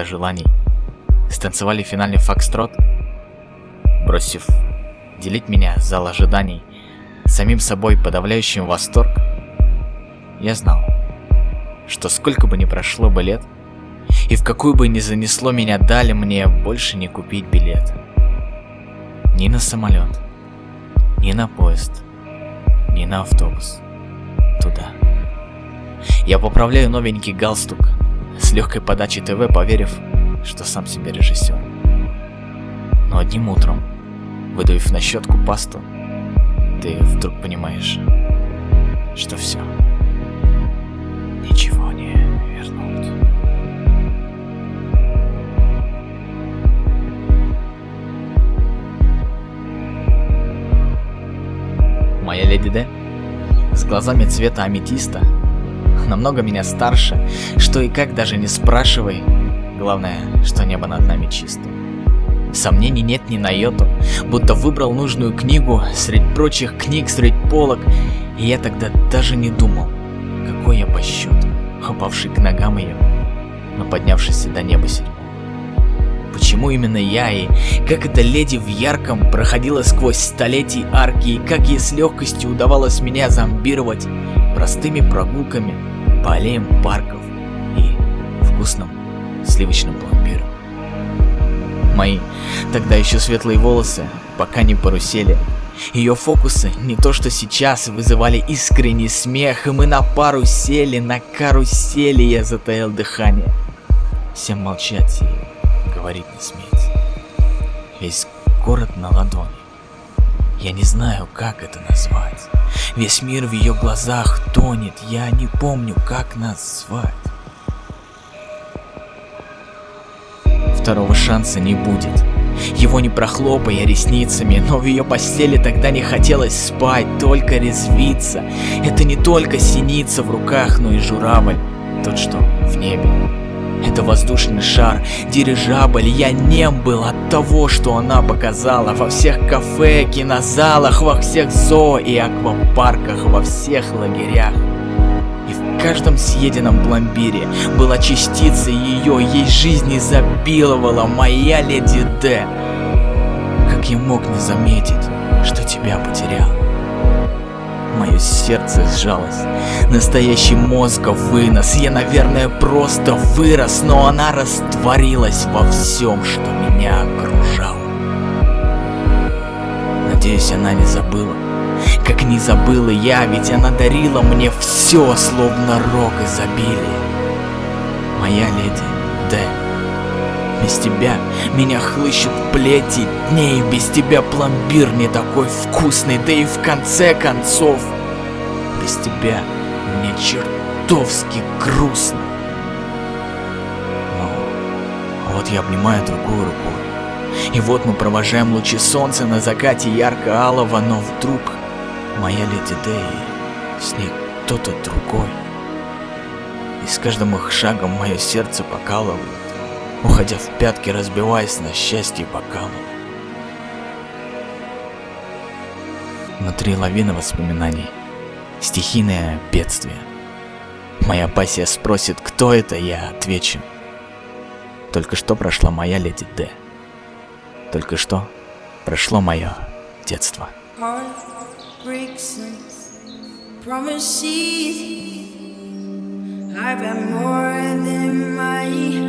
поезда желаний станцевали финальный фокстрот, бросив делить меня зал ожиданий самим собой подавляющим восторг, я знал, что сколько бы ни прошло бы лет, и в какую бы ни занесло меня дали, мне больше не купить билет. Ни на самолет, ни на поезд, ни на автобус. Туда. Я поправляю новенький галстук, с легкой подачей ТВ, поверив, что сам себе режиссер. Но одним утром, выдавив на щетку пасту, ты вдруг понимаешь, что все. Ничего не вернуть. Моя леди Д с глазами цвета аметиста намного меня старше, что и как даже не спрашивай. Главное, что небо над нами чисто. Сомнений нет ни на йоту, будто выбрал нужную книгу среди прочих книг, среди полок, и я тогда даже не думал, какой я по счету, упавший к ногам ее, но поднявшийся до неба седьмого. Почему именно я и как эта леди в ярком проходила сквозь столетий арки, и как ей с легкостью удавалось меня зомбировать простыми прогулками по аллеям парков и вкусным сливочным пломбиром. Мои тогда еще светлые волосы пока не порусели. Ее фокусы, не то что сейчас, вызывали искренний смех, и мы на пару сели, на карусели я затаил дыхание. Всем молчать говорить не сметь. Весь город на ладони. Я не знаю, как это назвать. Весь мир в ее глазах тонет, я не помню, как нас звать. Второго шанса не будет. Его не прохлопая ресницами, но в ее постели тогда не хотелось спать, только резвиться. Это не только синица в руках, но и журавль, тот, что в небе. Это воздушный шар, дирижабль, я нем был от того, что она показала. Во всех кафе, кинозалах, во всех зоо и аквапарках, во всех лагерях. И в каждом съеденном пломбире была частица ее, ей жизнь изобиловала. Моя леди Д. Как я мог не заметить, что тебя потерял Мое сердце сжалось. Настоящий мозга вынос. Я, наверное, просто вырос, но она растворилась во всем, что меня окружало. Надеюсь, она не забыла. Как не забыла я, ведь она дарила мне все, словно рок изобилия. Моя леди Д. Без тебя меня хлыщут плети дней, без тебя пломбир не такой вкусный, да и в конце концов, без тебя мне чертовски грустно. Но вот я обнимаю другую рукой, и вот мы провожаем лучи солнца на закате ярко-алого, но вдруг моя леди Дэй, с ней кто-то другой. И с каждым их шагом мое сердце покалывает уходя в пятки, разбиваясь на счастье бокалом. Внутри лавина воспоминаний, стихийное бедствие. Моя пассия спросит, кто это, я отвечу. Только что прошла моя леди Д. Только что прошло мое детство. I've got more than my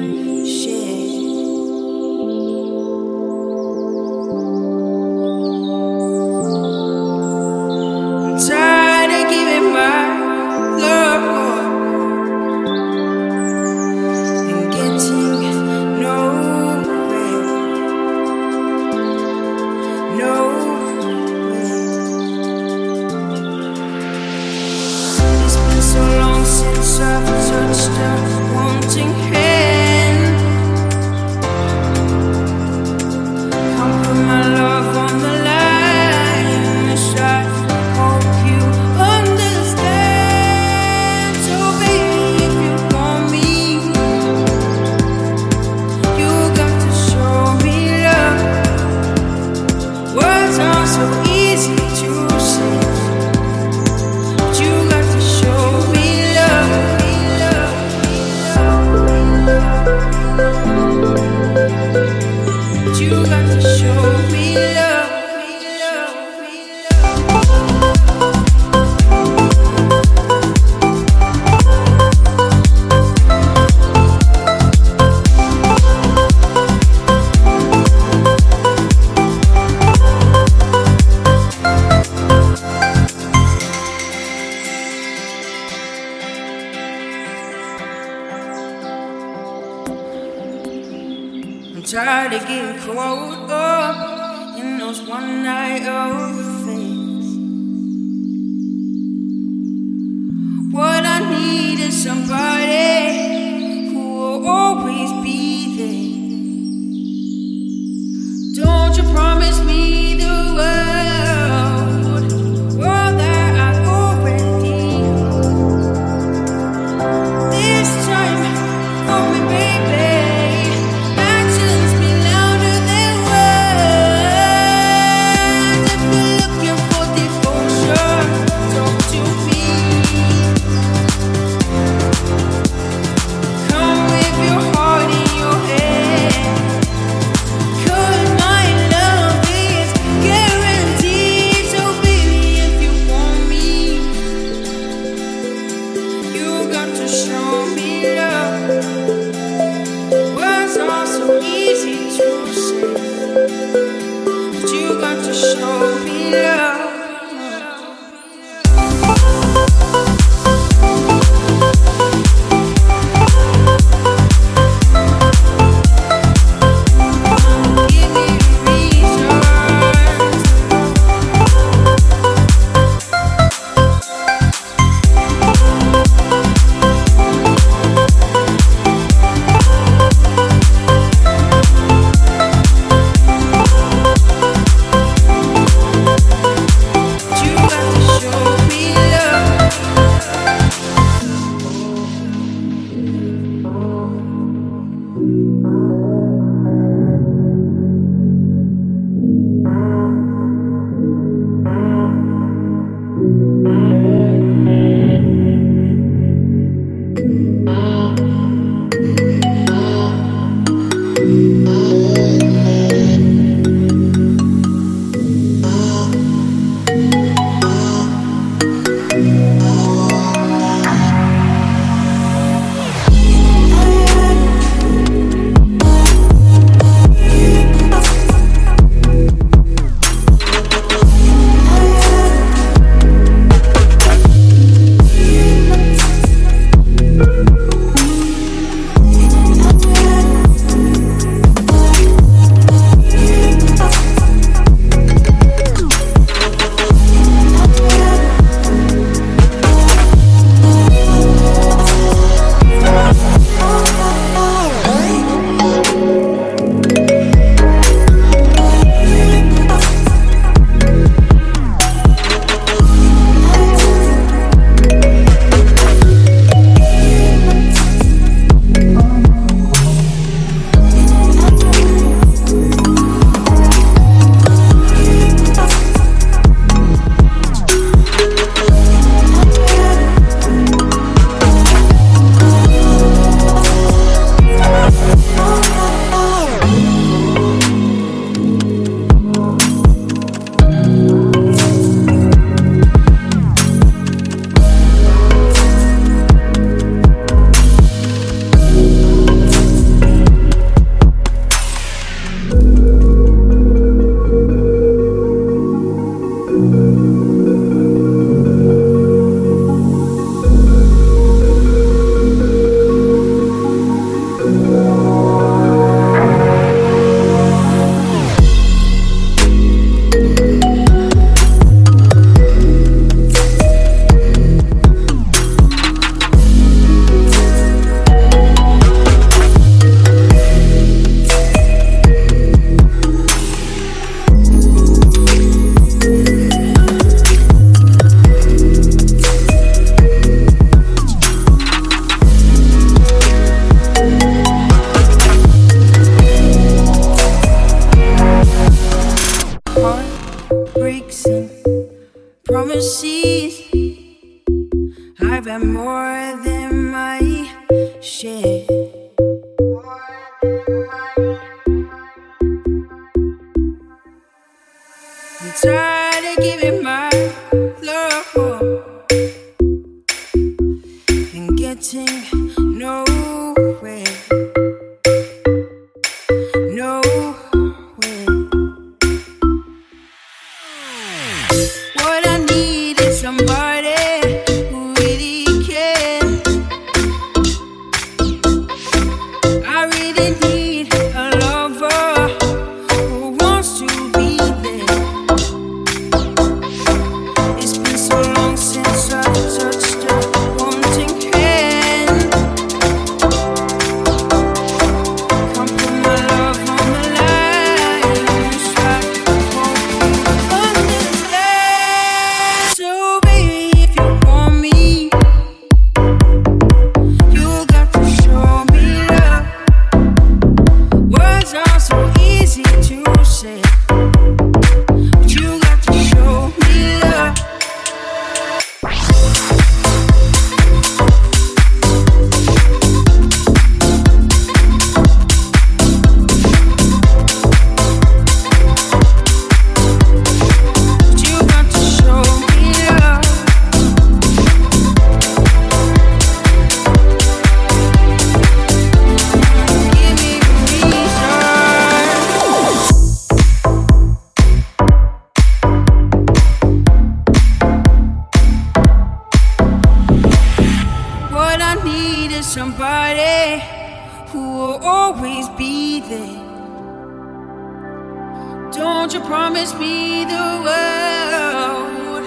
Don't you promise me the world,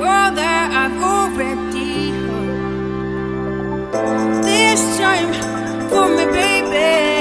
world that I've already heard. This time for me, baby.